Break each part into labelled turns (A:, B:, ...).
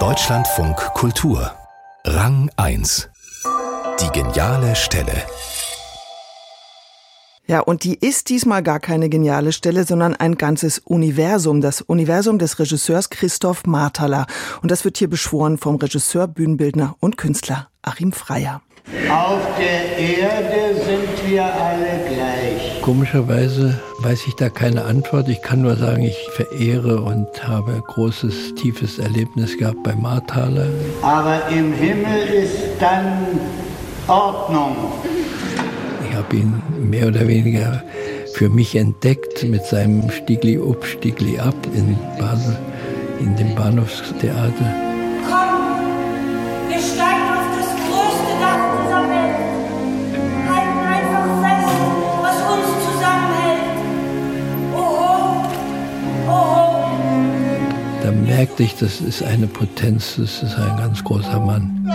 A: Deutschlandfunk Kultur Rang 1 Die geniale Stelle
B: ja, und die ist diesmal gar keine geniale Stelle, sondern ein ganzes Universum. Das Universum des Regisseurs Christoph Marthaler. Und das wird hier beschworen vom Regisseur, Bühnenbildner und Künstler Achim Freier.
C: Auf der Erde sind wir alle gleich.
D: Komischerweise weiß ich da keine Antwort. Ich kann nur sagen, ich verehre und habe großes, tiefes Erlebnis gehabt bei Marthaler.
C: Aber im Himmel ist dann Ordnung.
D: Ich habe ihn mehr oder weniger für mich entdeckt mit seinem Stiegli up, Stiegli ab in Basel, in dem Bahnhofstheater. Merkte ich, das ist eine Potenz, das ist ein ganz großer Mann.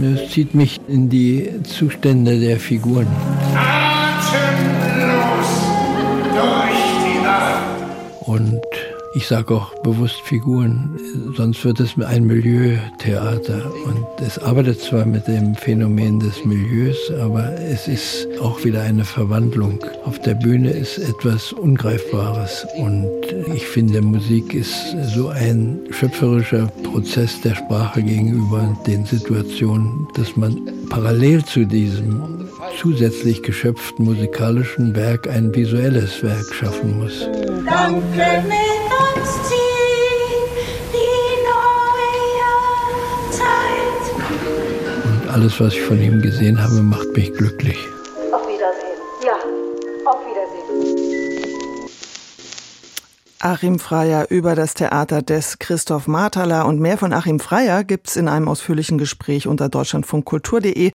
D: Es zieht mich in die Zustände der Figuren. Ich sage auch bewusst Figuren, sonst wird es ein Milieutheater. Und es arbeitet zwar mit dem Phänomen des Milieus, aber es ist auch wieder eine Verwandlung. Auf der Bühne ist etwas Ungreifbares. Und ich finde, Musik ist so ein schöpferischer Prozess der Sprache gegenüber den Situationen, dass man parallel zu diesem zusätzlich geschöpften musikalischen Werk ein visuelles Werk schaffen muss. Danke, und alles, was ich von ihm gesehen habe, macht mich glücklich. Auf Wiedersehen. Ja,
B: auf Wiedersehen. Achim Freier über das Theater des Christoph Marthaler und mehr von Achim Freier gibt's in einem ausführlichen Gespräch unter deutschlandfunkkultur.de